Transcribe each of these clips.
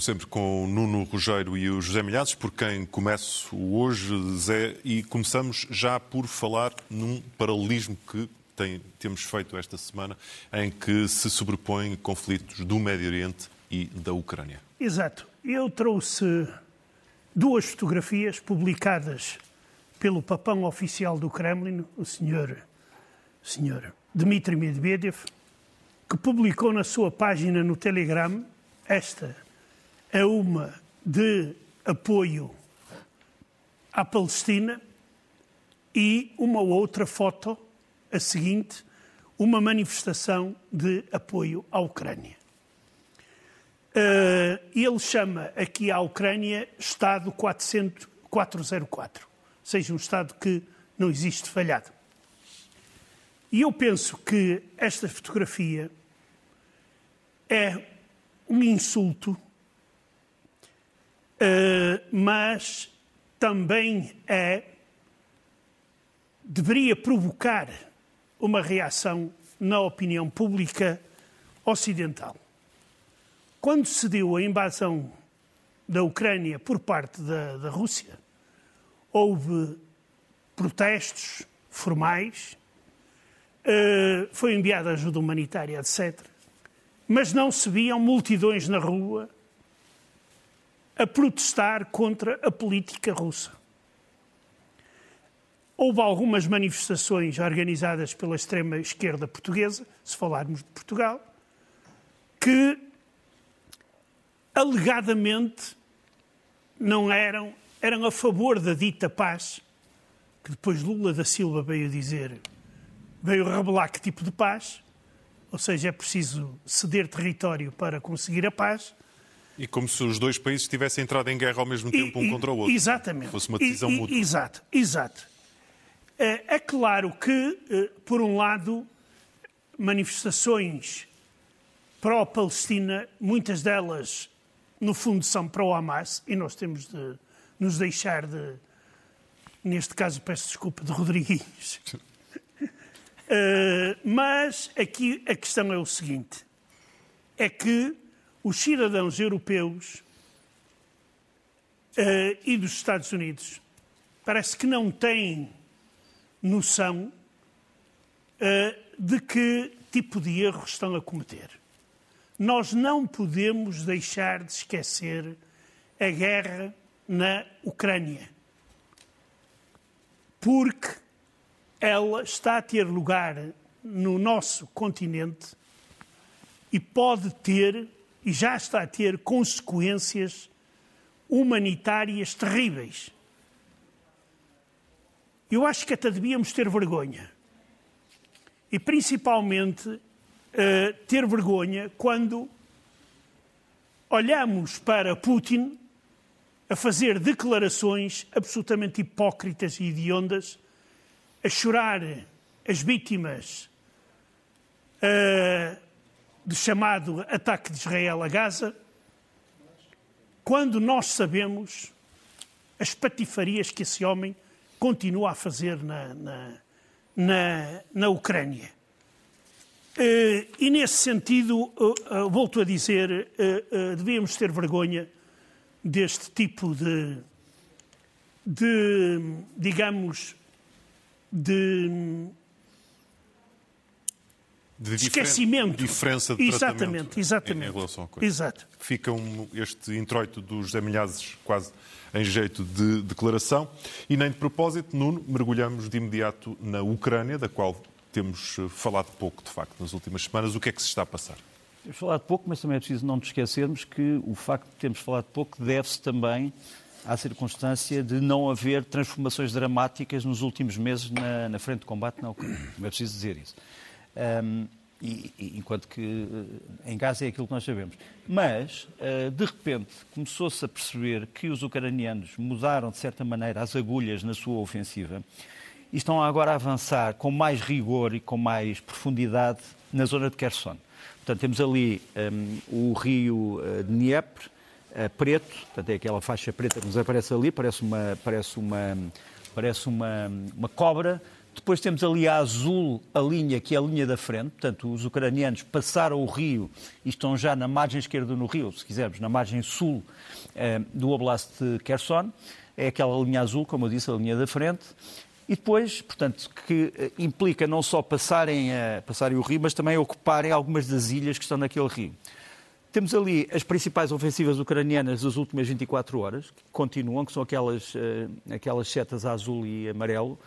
Como sempre, com o Nuno Rogério e o José Milhazes, por quem começo hoje, Zé, e começamos já por falar num paralelismo que tem, temos feito esta semana, em que se sobrepõem conflitos do Médio Oriente e da Ucrânia. Exato. Eu trouxe duas fotografias publicadas pelo papão oficial do Kremlin, o senhor, o senhor Dmitry Medvedev, que publicou na sua página no Telegram esta é uma de apoio à Palestina e uma outra foto, a seguinte, uma manifestação de apoio à Ucrânia. Uh, ele chama aqui à Ucrânia Estado 400, 404, ou seja, um Estado que não existe falhado. E eu penso que esta fotografia é um insulto mas também é deveria provocar uma reação na opinião pública ocidental. Quando se deu a invasão da Ucrânia por parte da, da Rússia, houve protestos formais, uh, foi enviada ajuda humanitária, etc. Mas não se viam multidões na rua a protestar contra a política russa. Houve algumas manifestações organizadas pela extrema-esquerda portuguesa, se falarmos de Portugal, que alegadamente não eram, eram a favor da dita paz, que depois Lula da Silva veio dizer, veio revelar que tipo de paz, ou seja, é preciso ceder território para conseguir a paz, e como se os dois países tivessem entrado em guerra ao mesmo tempo um contra o outro. Exatamente. Fosse uma decisão e, mútua. Exato, exato. É, é claro que, eh, por um lado, manifestações pró-Palestina, muitas delas, no fundo, são pró-Hamas, e nós temos de nos deixar de, neste caso, peço desculpa, de Rodrigues. uh, mas aqui a questão é o seguinte: é que os cidadãos europeus uh, e dos Estados Unidos parece que não têm noção uh, de que tipo de erro estão a cometer. Nós não podemos deixar de esquecer a guerra na Ucrânia, porque ela está a ter lugar no nosso continente e pode ter e já está a ter consequências humanitárias terríveis. Eu acho que até devíamos ter vergonha. E principalmente uh, ter vergonha quando olhamos para Putin a fazer declarações absolutamente hipócritas e hediondas, a chorar as vítimas uh, do chamado ataque de Israel a Gaza, quando nós sabemos as patifarias que esse homem continua a fazer na, na, na, na Ucrânia. Eh, e nesse sentido, eh, eh, volto a dizer, devíamos ter vergonha deste tipo de, de digamos, de de esquecimento. diferença de exatamente, exatamente. Em, relação à coisa. Exato. Fica um, este introito dos José Milhazes quase em jeito de declaração. E nem de propósito, Nuno, mergulhamos de imediato na Ucrânia, da qual temos eh, falado pouco, de facto, nas últimas semanas. O que é que se está a passar? Temos falado pouco, mas também é preciso não nos esquecermos que o facto de termos falado pouco deve-se também à circunstância de não haver transformações dramáticas nos últimos meses na, na frente de combate na Ucrânia. Não é preciso dizer isso. Um, e, e, enquanto que em Gaza é aquilo que nós sabemos. Mas, de repente, começou-se a perceber que os ucranianos mudaram, de certa maneira, as agulhas na sua ofensiva e estão agora a avançar com mais rigor e com mais profundidade na zona de Kherson. Portanto, temos ali um, o rio uh, Dnieper, preto, portanto, é aquela faixa preta que nos aparece ali, parece uma, parece uma, parece uma, uma cobra. Depois temos ali a azul, a linha, que é a linha da frente, portanto, os ucranianos passaram o rio e estão já na margem esquerda no rio, se quisermos, na margem sul uh, do Oblast de Kherson. É aquela linha azul, como eu disse, a linha da frente. E depois, portanto, que eh, implica não só passarem, a, passarem o rio, mas também ocuparem algumas das ilhas que estão naquele rio. Temos ali as principais ofensivas ucranianas das últimas 24 horas, que continuam, que são aquelas, eh, aquelas setas azul e amarelo,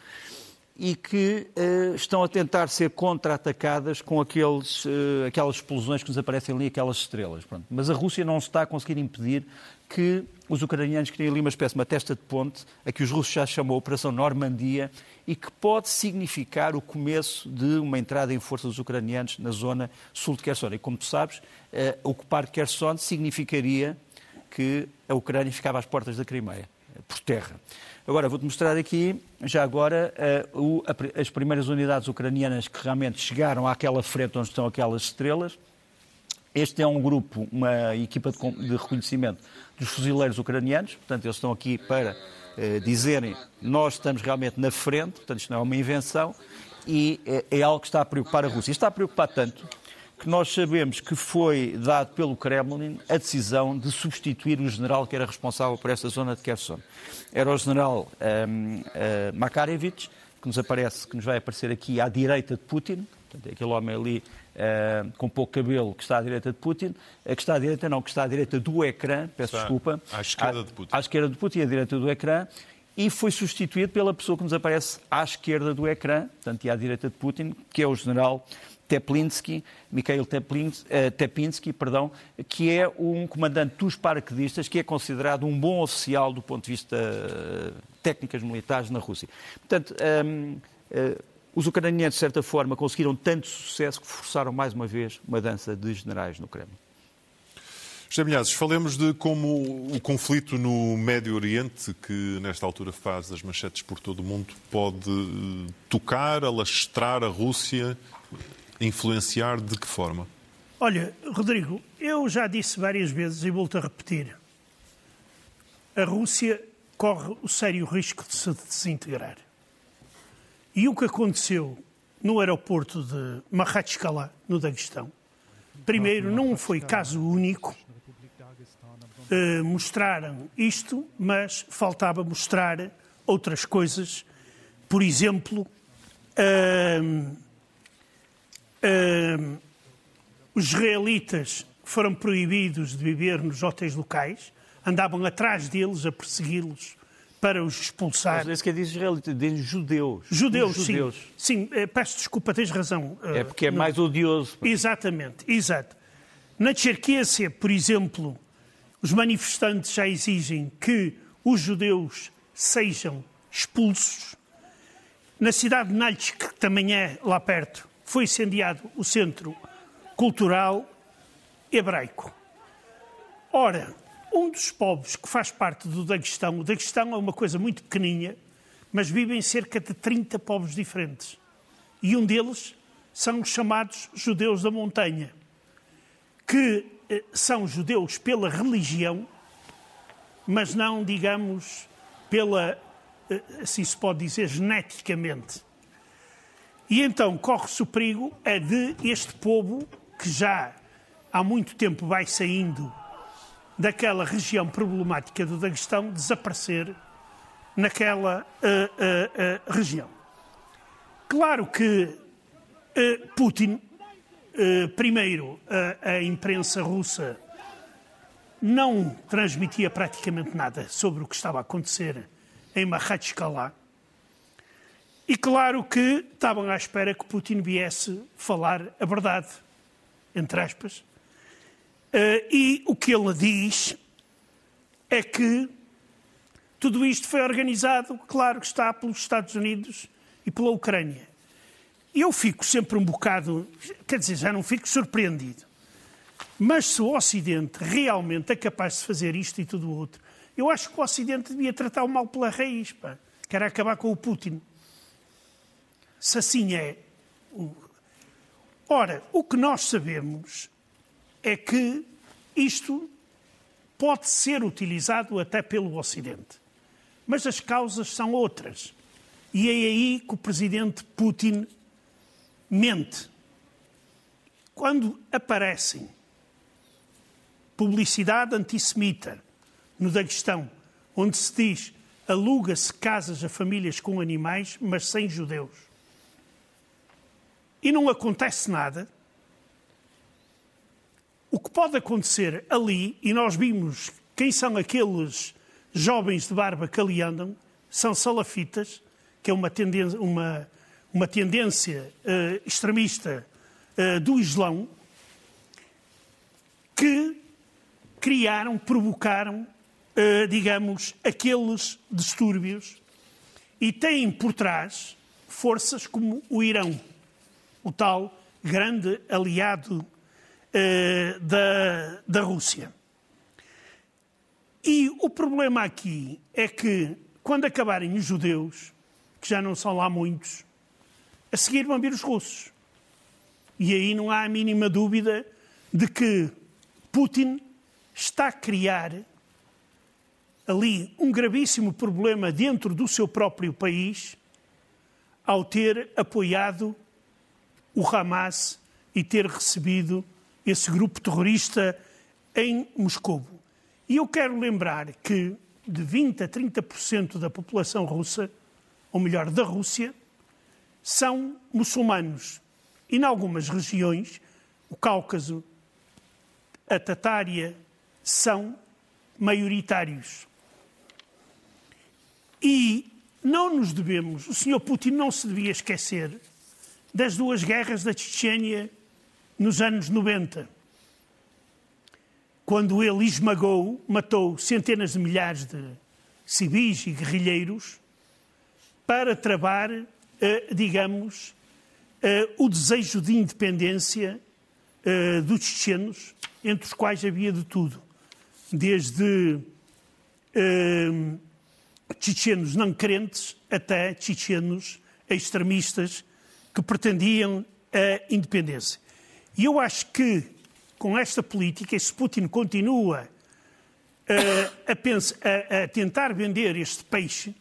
e que uh, estão a tentar ser contra-atacadas com aqueles, uh, aquelas explosões que nos aparecem ali, aquelas estrelas. Pronto. Mas a Rússia não está a conseguir impedir que os ucranianos criem ali uma espécie, uma testa de ponte, a que os russos já chamam Operação Normandia, e que pode significar o começo de uma entrada em força dos ucranianos na zona sul de Kherson. E como tu sabes, uh, ocupar Kherson significaria que a Ucrânia ficava às portas da Crimeia, por terra. Agora, vou-te mostrar aqui, já agora, a, as primeiras unidades ucranianas que realmente chegaram àquela frente onde estão aquelas estrelas. Este é um grupo, uma equipa de, reconhecimento dos fuzileiros ucranianos, portanto, eles estão aqui para uh, dizerem nós estamos realmente na frente, portanto, isto não é uma invenção, e é, é algo que está a preocupar a Rússia. Está a preocupar tanto que nós sabemos que foi dado pelo Kremlin a decisão de substituir o general que era responsável por esta zona de Kherson. Era o general um, uh, Makarevich, que nos aparece, que nos vai aparecer aqui à direita de Putin, portanto, é aquele homem ali uh, com pouco cabelo que está à direita de Putin, que está à direita, não, que está à direita do ecrã, peço está desculpa. À esquerda à, de Putin. À esquerda de Putin, à direita do ecrã, e foi substituído pela pessoa que nos aparece à esquerda do ecrã, portanto, e à direita de Putin, que é o general Teplinsky, Mikhail eh, Teplinsky, perdão, que é um comandante dos paraquedistas, que é considerado um bom oficial do ponto de vista uh, técnicas militares na Rússia. Portanto, um, uh, eh, os ucranianos, de certa forma, conseguiram tanto sucesso que forçaram mais uma vez uma dança de generais no Kremlin. José Milhazes, falemos de como o conflito no Médio Oriente, que nesta altura faz as manchetes por todo o mundo, pode tocar, alastrar a Rússia influenciar de que forma? Olha, Rodrigo, eu já disse várias vezes e volto a repetir. A Rússia corre o sério risco de se desintegrar. E o que aconteceu no aeroporto de Makhachkala, no Daguestão, primeiro, não foi caso único. Uh, mostraram isto, mas faltava mostrar outras coisas. Por exemplo, uh, Uh, os israelitas foram proibidos de viver nos hotéis locais, andavam atrás deles a persegui-los para os expulsar. Mas é que diz israelita, diz judeus. Judeus, judeus. sim. Sim, eh, peço desculpa, tens razão. É porque é mais odioso. Exatamente, exato. Na Tcherquésia, por exemplo, os manifestantes já exigem que os judeus sejam expulsos. Na cidade de Naltsk, que também é lá perto, foi incendiado o Centro Cultural Hebraico. Ora, um dos povos que faz parte do Daguestão, o Daguestão é uma coisa muito pequeninha, mas vivem cerca de 30 povos diferentes. E um deles são os chamados judeus da montanha, que eh, são judeus pela religião, mas não, digamos, pela, eh, assim se pode dizer, geneticamente. E então corre-se o perigo é de este povo, que já há muito tempo vai saindo daquela região problemática do Daguestão, desaparecer naquela uh, uh, uh, região. Claro que Putin, primeiro, a imprensa russa não transmitia praticamente nada sobre o que estava a acontecer em Makhachkala, e claro que estavam à espera que Putin viesse falar a verdade, entre aspas. Uh, e o que ele diz é que tudo isto foi organizado, claro que está pelos Estados Unidos e pela Ucrânia. eu fico sempre um bocado, quer dizer, já não fico surpreendido. Mas se o Ocidente realmente é capaz de fazer isto e tudo o outro, eu acho que o Ocidente devia tratar o mal pela raiz, pá. Quer acabar com o Putin. Se assim é. Ora, o que nós sabemos é que isto pode ser utilizado até pelo Ocidente. Mas as causas são outras. E é aí que o presidente Putin mente. Quando aparecem publicidade antissemita no Daguestão, onde se diz aluga-se casas a famílias com animais, mas sem judeus. E não acontece nada. O que pode acontecer ali, e nós vimos quem são aqueles jovens de barba que ali andam, são salafitas, que é uma tendência, uma, uma tendência uh, extremista uh, do Islão, que criaram, provocaram, uh, digamos, aqueles distúrbios e têm por trás forças como o Irão, o tal grande aliado uh, da, da Rússia. E o problema aqui é que, quando acabarem os judeus, que já não são lá muitos, a seguir vão vir os russos. E aí não há a mínima dúvida de que Putin está a criar ali um gravíssimo problema dentro do seu próprio país ao ter apoiado o Hamas e ter recebido esse grupo terrorista em Moscou. E eu quero lembrar que de 20 a 30% da população russa, ou melhor, da Rússia, são muçulmanos. E, em algumas regiões, o Cáucaso, a Tatária, são maioritários. E não nos devemos, o Sr. Putin não se devia esquecer das duas guerras da Chechênia nos anos 90, quando ele esmagou, matou centenas de milhares de civis e guerrilheiros para travar, eh, digamos, eh, o desejo de independência eh, dos chechenos, entre os quais havia de tudo. Desde uh, chechenos não crentes até chechenos extremistas que pretendiam a independência. E eu acho que com esta política, se Putin continua uh, a, pensar, a, a tentar vender este peixe,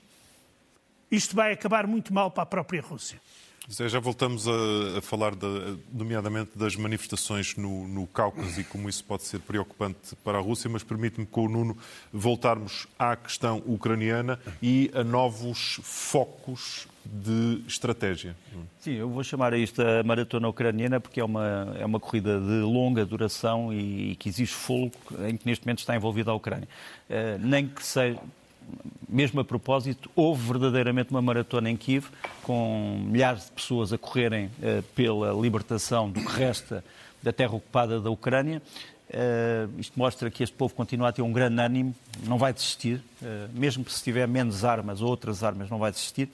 isto vai acabar muito mal para a própria Rússia. Já voltamos a, a falar, de, nomeadamente, das manifestações no, no Cáucaso e como isso pode ser preocupante para a Rússia, mas permite-me, com o Nuno, voltarmos à questão ucraniana e a novos focos de estratégia. Sim, eu vou chamar a isto a maratona ucraniana porque é uma, é uma corrida de longa duração e, e que exige fogo em que neste momento está envolvida a Ucrânia. Uh, nem que seja mesmo a propósito, houve verdadeiramente uma maratona em Kiev, com milhares de pessoas a correrem uh, pela libertação do que resta da terra ocupada da Ucrânia. Uh, isto mostra que este povo continua a ter um grande ânimo, não vai desistir, uh, mesmo se tiver menos armas ou outras armas, não vai desistir.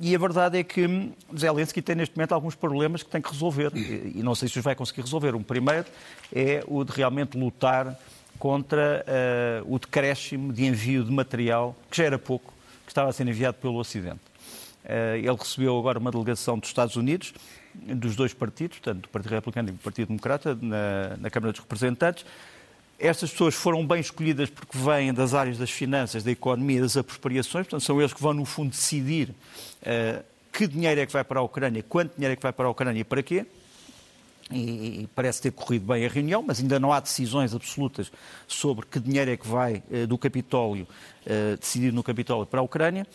E a verdade é que Zelensky tem neste momento alguns problemas que tem que resolver, e, não sei se os vai conseguir resolver. Um primeiro é o de realmente lutar contra uh, o decréscimo de envio de material, que já era pouco, que estava a ser enviado pelo Ocidente. Uh, ele recebeu agora uma delegação dos Estados Unidos, dos dois partidos, portanto, do Partido Republicano e do Partido Democrata, na, na Câmara dos Representantes. Estas pessoas foram bem escolhidas porque vêm das áreas das finanças, da economia, das apropriações, portanto, são eles que vão, no fundo, decidir uh, que dinheiro é que vai para a Ucrânia, quanto dinheiro é que vai para a Ucrânia e para quê e, e, parece ter corrido bem a reunião, mas ainda não há decisões absolutas sobre que dinheiro é que vai uh, do Capitólio, uh, decidido no Capitólio, para a Ucrânia.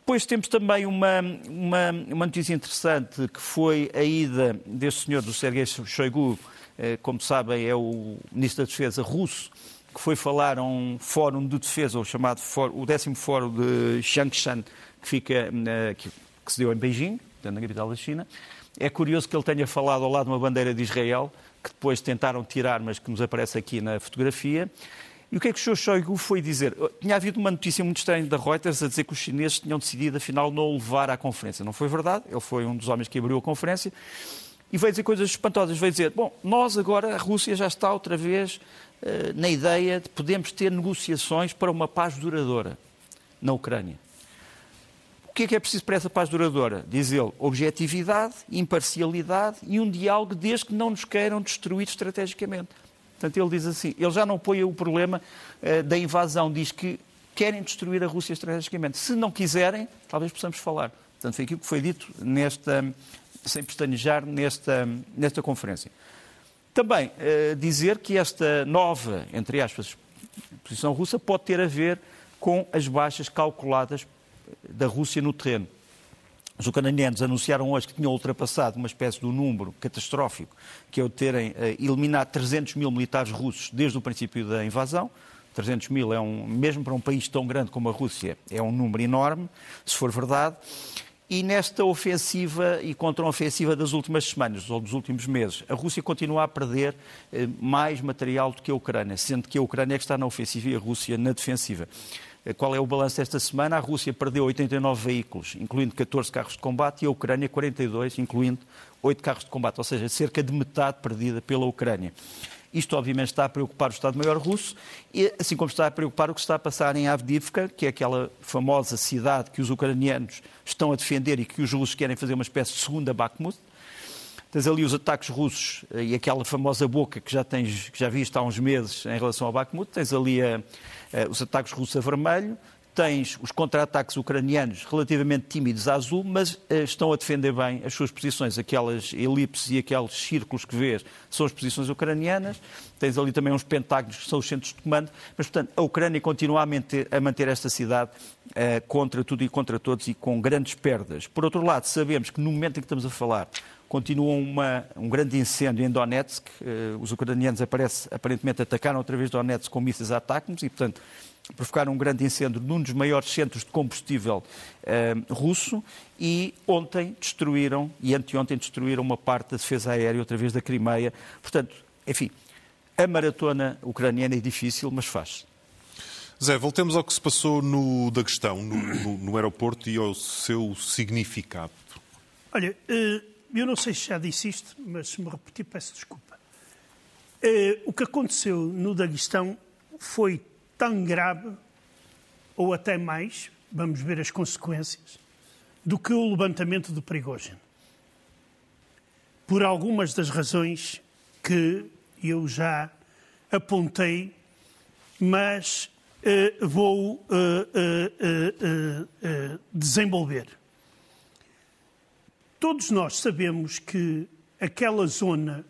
Depois temos também uma, uma, uma, notícia interessante, que foi a ida deste senhor, do Sergei Shoigu, como sabem, é o Ministro da Defesa russo, que foi falar a um fórum de defesa, o chamado fórum, o décimo fórum de Changshan, que, fica, que, que se deu em Beijing, na capital da China, é curioso que ele tenha falado ao lado de uma bandeira de Israel, que depois tentaram tirar, mas que nos aparece aqui na fotografia. E o que é que o Sr. Shoigu foi dizer? Tinha havido uma notícia muito estranha da Reuters a dizer que os chineses tinham decidido, afinal, não o levar à conferência. Não foi verdade, ele foi um dos homens que abriu a conferência e veio dizer coisas espantosas. Veio dizer, bom, nós agora, a Rússia já está outra vez uh, na ideia de podermos ter negociações para uma paz duradoura na Ucrânia. O que é que é preciso para essa paz duradoura? Diz ele, objetividade, imparcialidade e um diálogo desde que não nos queiram destruir estrategicamente. Portanto, ele diz assim, ele já não põe o problema uh, da invasão, diz que querem destruir a Rússia estrategicamente. Se não quiserem, talvez possamos falar. Portanto, foi aquilo que foi dito nesta, sem pestanejar, nesta, nesta conferência. Também uh, dizer que esta nova, entre aspas, posição russa pode ter a ver com as baixas calculadas da Rússia no terreno. Os ucranianos anunciaram hoje que tinham ultrapassado uma espécie de um número catastrófico, que é o terem uh, eliminado 300 mil militares russos desde o princípio da invasão. 300 mil é um, mesmo para um país tão grande como a Rússia, é um número enorme, se for verdade. E nesta ofensiva e contra-ofensiva das últimas semanas ou dos últimos meses, a Rússia continua a perder eh, mais material do que a Ucrânia, sendo que a Ucrânia é que está na ofensiva e a Rússia na defensiva. Eh, qual é o balanço desta semana? A Rússia perdeu 89 veículos, incluindo 14 carros de combate, e a Ucrânia 42, incluindo 8 carros de combate, ou seja, cerca de metade perdida pela Ucrânia. Isto, obviamente, está a preocupar o Estado-Maior russo, e, assim como está a preocupar o que está a passar em Avdivka, que é aquela famosa cidade que os ucranianos estão a defender e que os russos querem fazer uma espécie de segunda Bakhmut. Tens ali os ataques russos eh, e aquela famosa boca que já, tens, que já viste há uns meses em relação ao Bakhmut. Tens ali a, eh, os ataques russos a vermelho, tens os contra-ataques ucranianos relativamente tímidos a azul, mas uh, estão a defender bem as suas posições. Aquelas elipses e aqueles círculos que vês são as posições ucranianas. Tens ali também uns pentágonos que são os centros de comando. Mas, portanto, a Ucrânia continua a manter, a manter esta cidade uh, contra tudo e contra todos e com grandes perdas. Por outro lado, sabemos que no momento em que estamos a falar, continua uma, um grande incêndio em Donetsk. Uh, os ucranianos aparece, aparentemente atacaram outra vez Donetsk com mísseis a ataques e, portanto, provocaram um grande incêndio num dos maiores centros de combustível uh, russo e ontem destruíram, e anteontem destruíram uma parte da defesa aérea outra vez da Crimeia. Portanto, enfim, a maratona ucraniana é difícil, mas faz. Zé, voltemos ao que se passou no Daguestão, no, no, no aeroporto e ao seu significado. Olha, uh eu não sei se já disse isto, mas se me repetir, peço desculpa. Uh, o que aconteceu no Daguestão foi tão grave, ou até mais, vamos ver as consequências, do que o levantamento do Prigogine. Por algumas das razões que eu já apontei, mas uh, vou uh, desenvolver. Todos nós sabemos que aquela zona,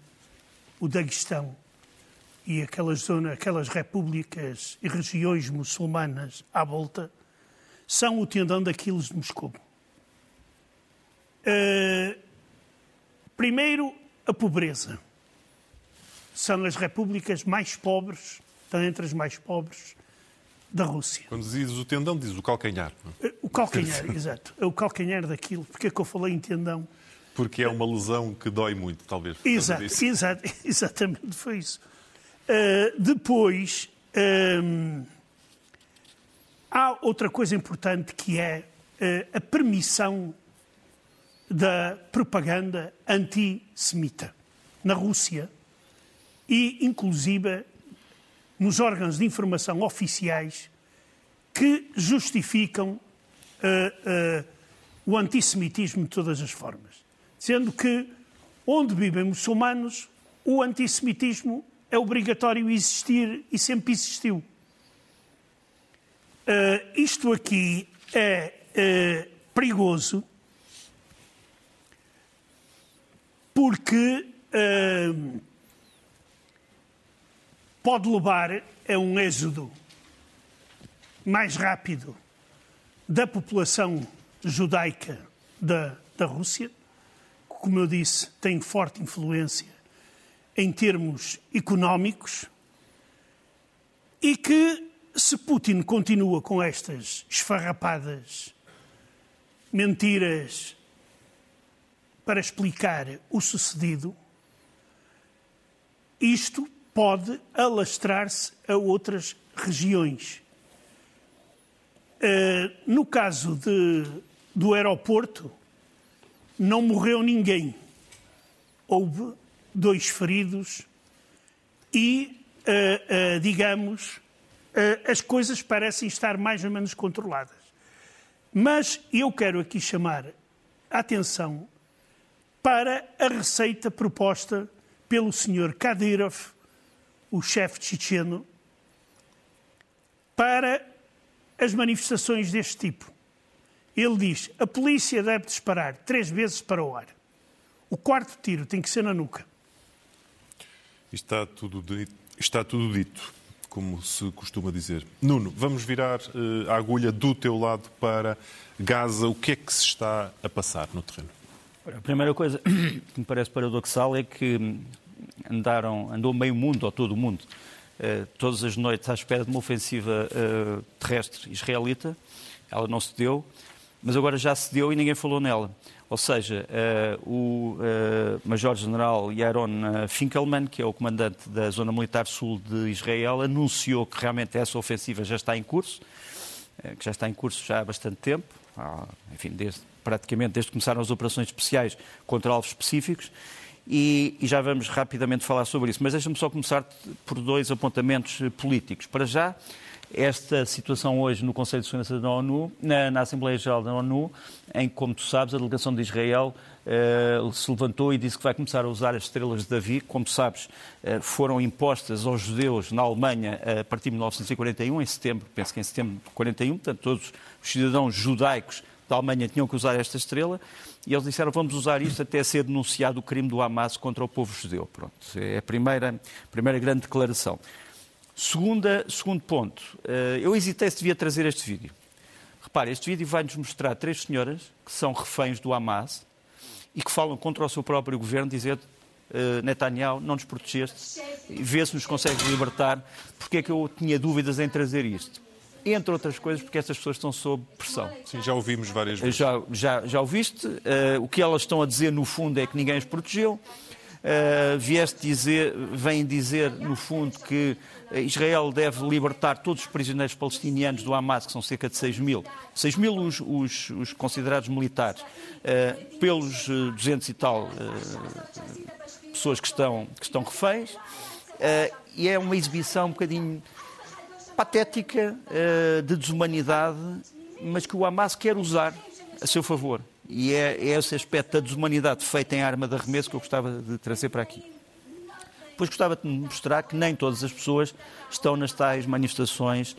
o Daguestão, e aquela zona, aquelas repúblicas e regiões muçulmanas à volta, são o tendão daqueles de Moscou. Uh, primeiro, a pobreza. São as repúblicas mais pobres, estão entre as mais pobres da Rússia. Quando dizes o tendão, dizes o calcanhar. É? O calcanhar, exato. É o calcanhar daquilo. Porque é que eu falei em tendão? Porque é uma lesão que dói muito, talvez. Exato, exato, exatamente, foi isso. Uh, depois, um, há outra coisa importante que é uh, a permissão da propaganda antissemita na Rússia e, inclusive, nos órgãos de informação oficiais que justificam uh, o antissemitismo de todas as formas. Sendo que, onde vivem muçulmanos, o antissemitismo é obrigatório existir e sempre existiu. Uh, isto aqui é perigoso porque pode levar a um êxodo mais rápido da população judaica da, da Rússia, que, como eu disse, tem forte influência em termos económicos, e que, se Putin continua com estas esfarrapadas mentiras para explicar o sucedido, isto pode alastrar-se a outras regiões. Uh, no caso de, do aeroporto, não morreu ninguém. Houve dois feridos e, uh, uh, digamos, as coisas parecem estar mais ou menos controladas. Mas eu quero aqui chamar a atenção para a receita proposta pelo Sr. Kadyrov, o chefe checheno, para as manifestações deste tipo. Ele diz: a polícia deve disparar três vezes para o ar. O quarto tiro tem que ser na nuca. Está tudo dito, está tudo dito como se costuma dizer. Nuno, vamos virar uh, a agulha do teu lado para Gaza. O que é que se está a passar no terreno? A primeira coisa que me parece paradoxal é que andaram, andou meio mundo, ou todo o mundo, uh, todas as noites à espera de uma ofensiva uh, terrestre israelita. Ela não se deu, mas agora já se deu e ninguém falou nela. Ou seja, uh, o uh, Major-General Yaron Finkelman, que é o comandante da Zona Militar Sul de Israel, anunciou que realmente essa ofensiva já está em curso, que já está em curso já há bastante tempo, enfim, desde, praticamente desde que começaram as operações especiais contra alvos específicos, e, e já vamos rapidamente falar sobre isso. Mas deixa-me só começar por dois apontamentos políticos. Para já, esta situação hoje no Conselho de Segurança da ONU, na, na Assembleia Geral da ONU, em que, como tu sabes, a delegação de Israel uh, se levantou e disse que vai começar a usar as estrelas de Davi. Como sabes, uh, foram impostas aos judeus na Alemanha uh, a partir de 1941, em setembro, penso que em setembro de 41, portanto, todos os cidadãos judaicos da Alemanha tinham que usar esta estrela e eles disseram vamos usar isto até ser denunciado o crime do Hamas contra o povo judeu. Pronto, é a primeira, primeira grande declaração. Segunda, segundo ponto, eh, eu hesitei se devia trazer este vídeo. Repare, este vídeo vai-nos mostrar três senhoras que são reféns do Hamas e que falam contra o seu próprio governo, dizendo uh, Netanyahu, não nos protegeste, vê se nos consegues libertar. Porque é que eu tinha dúvidas em trazer isto? Entre outras coisas, porque estas pessoas estão sob pressão. Sim, já ouvimos várias vezes. Já, já, já ouviste. Uh, o que elas estão a dizer, no fundo, é que ninguém as protegeu. Uh, vieste dizer, vem dizer, no fundo, que Israel deve libertar todos os prisioneiros palestinianos do Hamas, que são cerca de 6 mil, 6 mil os, os, os considerados militares, uh, pelos 200 e tal uh, pessoas que estão, que estão reféns, e é uma exibição um bocadinho patética, de desumanidade, mas que o Hamas quer usar a seu favor. E é, é esse aspecto da desumanidade feita em arma de arremesso que eu gostava de trazer para aqui. Depois gostava de mostrar que nem todas as pessoas estão nas tais manifestações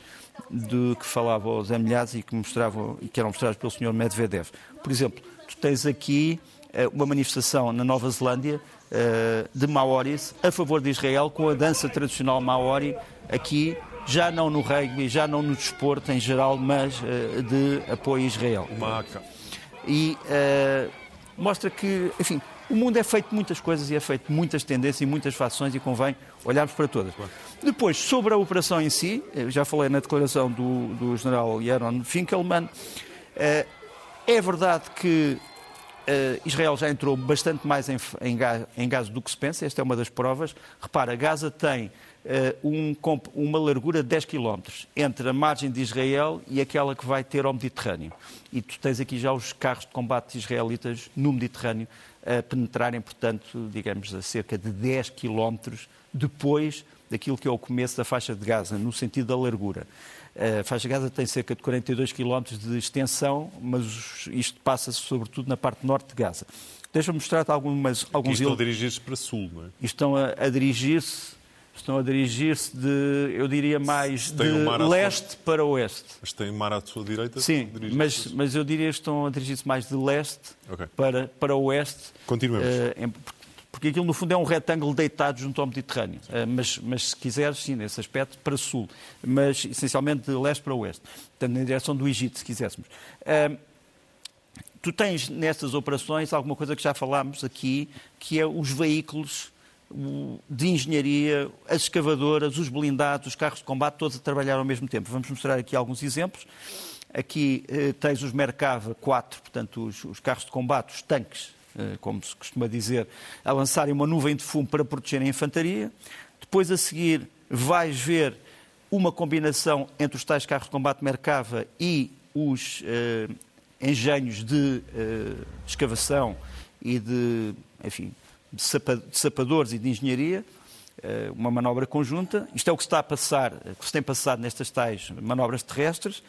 de que falava o Zé e que, mostravam, e que eram mostradas pelo Sr. Medvedev. Por exemplo, tu tens aqui uh, uma manifestação na Nova Zelândia uh, de maoris a favor de Israel com a dança tradicional maori aqui já não no rugby, já não no desporto em geral, mas uh, de apoio a Israel. Maca e uh, mostra que, enfim, o mundo é feito de muitas coisas e é feito de muitas tendências e muitas fações e convém olharmos para todas. Depois, sobre a operação em si, já falei na declaração do, do general Yaron Finkelman, uh, é verdade que Uh, Israel já entrou bastante mais em, em, em Gaza do que se pensa, esta é uma das provas. Repara, Gaza tem um, uma largura de 10 km entre a margem de Israel e aquela que vai ter ao Mediterrâneo. E tu tens aqui já os carros de combate israelitas no Mediterrâneo a penetrarem, portanto, digamos, a cerca de 10 km depois daquilo que é o começo da faixa de Gaza, no sentido da largura. A faixa de Gaza tem cerca de 42 km de extensão, mas isto passa-se sobretudo na parte norte de Gaza. Deixa-me mostrar algumas, alguns... Estão a dirigir-se para sul, não é? Estão a, a dirigir-se estão a dirigir-se de, eu diria mais, de um leste sua... para oeste. Mas tem mar à sua direita? Sim, mas, mas eu diria que estão a dirigir-se mais de leste okay. para, para oeste. Continuemos. Uh, porque aquilo, no fundo, é um retângulo deitado junto ao Mediterrâneo. Uh, mas, mas, se quiseres, sim, nesse aspecto, para sul. Mas, essencialmente, de leste para oeste. Portanto, na direção do Egito, se quiséssemos. Uh, tu tens, nestas operações, alguma coisa que já falámos aqui, que é os veículos de engenharia, as escavadoras, os blindados, os carros de combate, todos a trabalhar ao mesmo tempo. Vamos mostrar aqui alguns exemplos. Aqui eh, tens os Merkava 4, portanto, os, os, carros de combate, os tanques, eh, como se costuma dizer, a lançarem uma nuvem de fumo para proteger a infantaria. Depois, a seguir, vais ver uma combinação entre os tais carros de combate Merkava e os uh, engenhos de uh, escavação e de, enfim, de, sapa, de sapadores e de engenharia, uh, uma manobra conjunta. Isto é o que se está a passar, que se tem passado nestas tais manobras terrestres.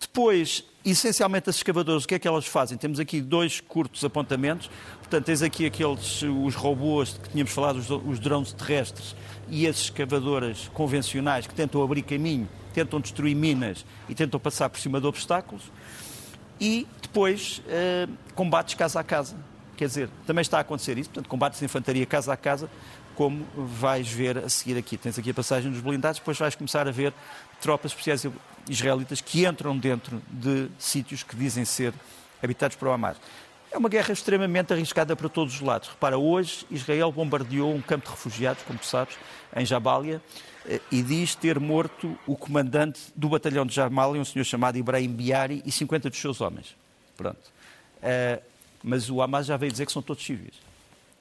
Depois, essencialmente, as escavadoras, o que é que elas fazem? Temos aqui dois curtos apontamentos. Portanto, tens aqui aqueles, os robôs que tínhamos falado, os, os drones terrestres, e as escavadoras convencionais que tentam abrir caminho, tentam destruir minas e tentam passar por cima de obstáculos. E depois, eh, combates casa a casa. Quer dizer, também está a acontecer isso, portanto, combates de infantaria casa a casa, como vais ver a seguir aqui. Tens aqui a passagem dos blindados, depois vais começar a ver tropas especiais israelitas que entram dentro de sítios que dizem ser habitados por Hamas. É uma guerra extremamente arriscada para todos os lados. Repara, hoje Israel bombardeou um campo de refugiados, como tu sabes, em Jabalia, eh, e diz ter morto o comandante do batalhão de Jabalia, um senhor chamado Ibrahim Biari, e 50 dos seus homens. Pronto. Uh, mas o Hamas já veio dizer que são todos civis.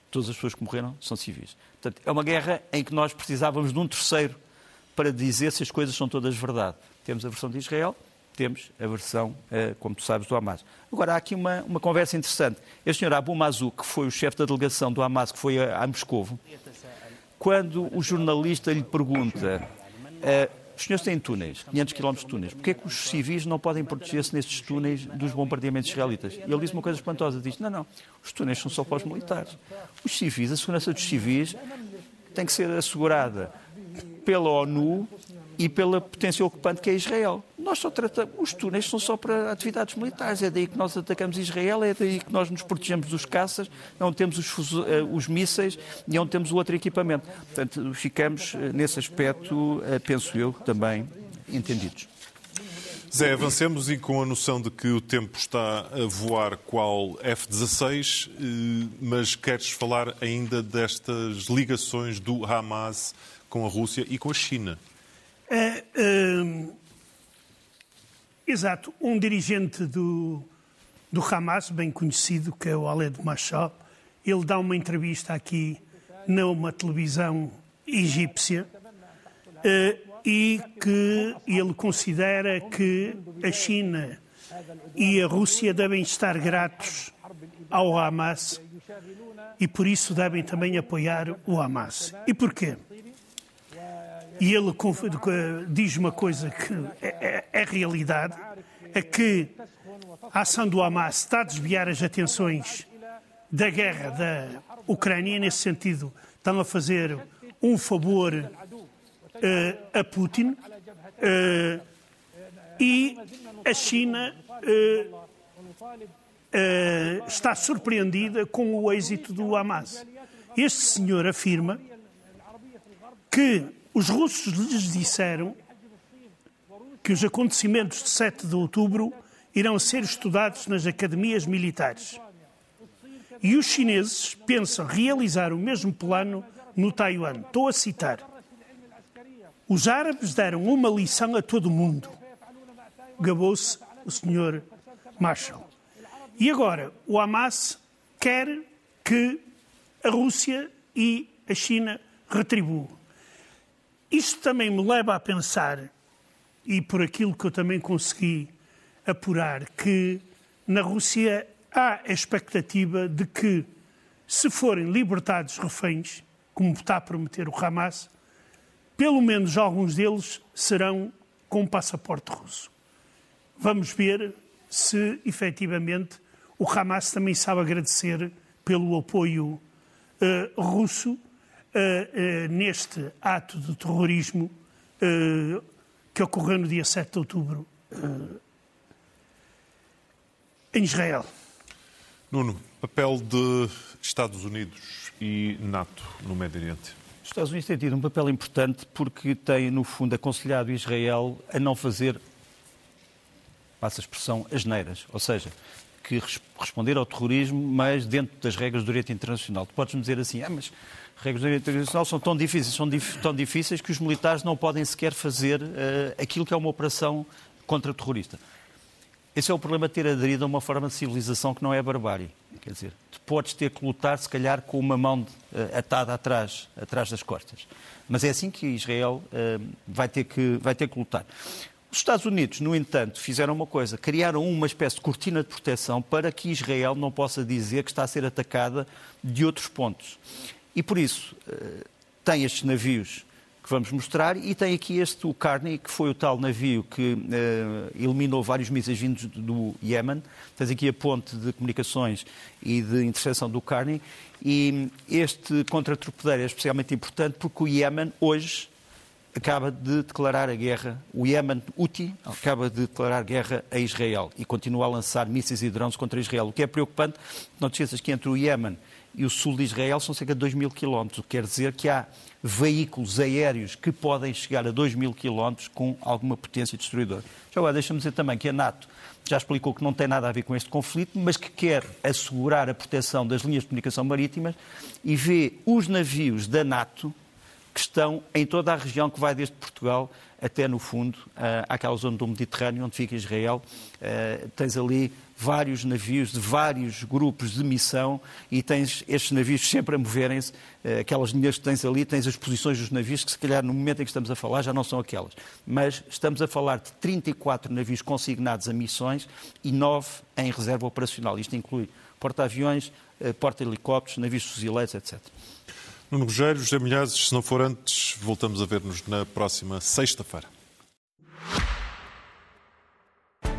Todas as pessoas que morreram são civis. Portanto, é uma guerra em que nós precisávamos de um terceiro para dizer se as coisas são todas verdade. Temos a versão de Israel, temos a versão, eh, como tu sabes, do Hamas. Agora, há aqui uma, uma conversa interessante. Este senhor Abu Mazu, que foi o chefe da delegação do Hamas, que foi a, a Moscovo, quando o jornalista lhe pergunta uh, os senhores têm túneis, 500 km de túneis, porquê é que os civis não podem proteger-se nestes túneis dos bombardeamentos israelitas? E ele diz uma coisa espantosa, diz, não, não, os túneis são só para os militares. Os civis, a segurança dos civis tem que ser assegurada pela ONU e pela potência ocupante que é Israel. Nós só tratamos, os túneis são só para atividades militares, é daí que nós atacamos Israel, é daí que nós nos protegemos dos caças, é onde temos os, eh, os mísseis e é onde temos o outro equipamento. Portanto, ficamos eh, nesse aspecto, eh, penso eu, também entendidos. Zé, avancemos e com a noção de que o tempo está a voar qual F-16, mas queres falar ainda destas ligações do Hamas com a Rússia e com a China? É, é, exato. Um dirigente do, do Hamas, bem conhecido, que é o Aled Mashal, ele dá uma entrevista aqui numa televisão egípcia é, e que ele considera que a China e a Rússia devem estar gratos ao Hamas e por isso devem também apoiar o Hamas. E porquê? E ele diz uma coisa que é, é, é realidade, é que a ação do Hamas está a desviar as atenções da guerra da Ucrânia, nesse sentido, estão a fazer um favor uh, a Putin uh, e a China uh, está surpreendida com o êxito do Hamas. Este senhor afirma que os russos lhes disseram que os acontecimentos de 7 de outubro irão ser estudados nas academias militares. E os chineses pensam realizar o mesmo plano no Taiwan. Estou a citar. Os árabes deram uma lição a todo mundo. Gabou-se o senhor Marshall. E agora, o Hamas quer que a Rússia e a China retribuam. Isto também me leva a pensar, e por aquilo que eu também consegui apurar, que na Rússia há a expectativa de que, se forem libertados reféns, como está a prometer o Hamas, pelo menos alguns deles serão com passaporte russo. Vamos ver se efetivamente o Hamas também sabe agradecer pelo apoio uh, russo neste ato de terrorismo uh, que ocorreu no dia 7 de outubro em Israel. Nuno, papel de Estados Unidos e NATO no Médio Oriente. Os Estados Unidos têm tido um papel importante porque têm, no fundo, aconselhado Israel a não fazer, passa a expressão, asneiras. Ou seja, que responder ao terrorismo, mas dentro das regras do direito internacional. Tu podes-me dizer assim, ah, mas regras do direito internacional são tão difíceis, são dif tão difíceis que os militares não podem sequer fazer uh, aquilo que é uma operação contra terrorista. Esse é o problema de ter aderido a uma forma de civilização que não é barbárie. Quer dizer, tu podes ter que lutar, se calhar, com uma mão uh, atada atrás, atrás das costas. Mas é assim que Israel uh, vai, ter que, vai ter que lutar. Os Estados Unidos, no entanto, fizeram uma coisa: criaram uma espécie de cortina de proteção para que Israel não possa dizer que está a ser atacada de outros pontos. E por isso, uh, tem estes navios que vamos mostrar. E tem aqui este, o Carney, que foi o tal navio que uh, eliminou vários mísseis vindos do Iémen. Tens aqui a ponte de comunicações e de interseção do Carney. E este contra-torpedeiro é especialmente importante porque o Iémen, hoje, acaba de declarar a guerra, o Iémen Houthi acaba de declarar guerra a Israel e continua a lançar mísseis e drones contra Israel. O que é preocupante, não te esqueças que entre o Iémen e o sul de Israel são cerca de 2 mil quilómetros, o que quer dizer que há veículos aéreos que podem chegar a 2 mil quilómetros com alguma potência destruidora. Já agora, deixa-me dizer também que a NATO já explicou que não tem nada a ver com este conflito, mas que quer assegurar a proteção das linhas de comunicação marítimas e vê os navios da NATO que estão em toda a região que vai desde Portugal até no fundo àquela zona do Mediterrâneo onde fica Israel. Uh, tens ali vários navios de vários grupos de missão e tens estes navios sempre a moverem-se. Uh, aquelas linhas que tens ali, tens as posições dos navios que se calhar no momento em que estamos a falar já não são aquelas. Mas estamos a falar de 34 navios consignados a missões e 9 em reserva operacional. Isto inclui porta-aviões, uh, porta-helicópteros, navios fuzileiros, etc. Nuno Rogério, José Milhazes, se não for antes, voltamos a ver-nos na próxima sexta-feira.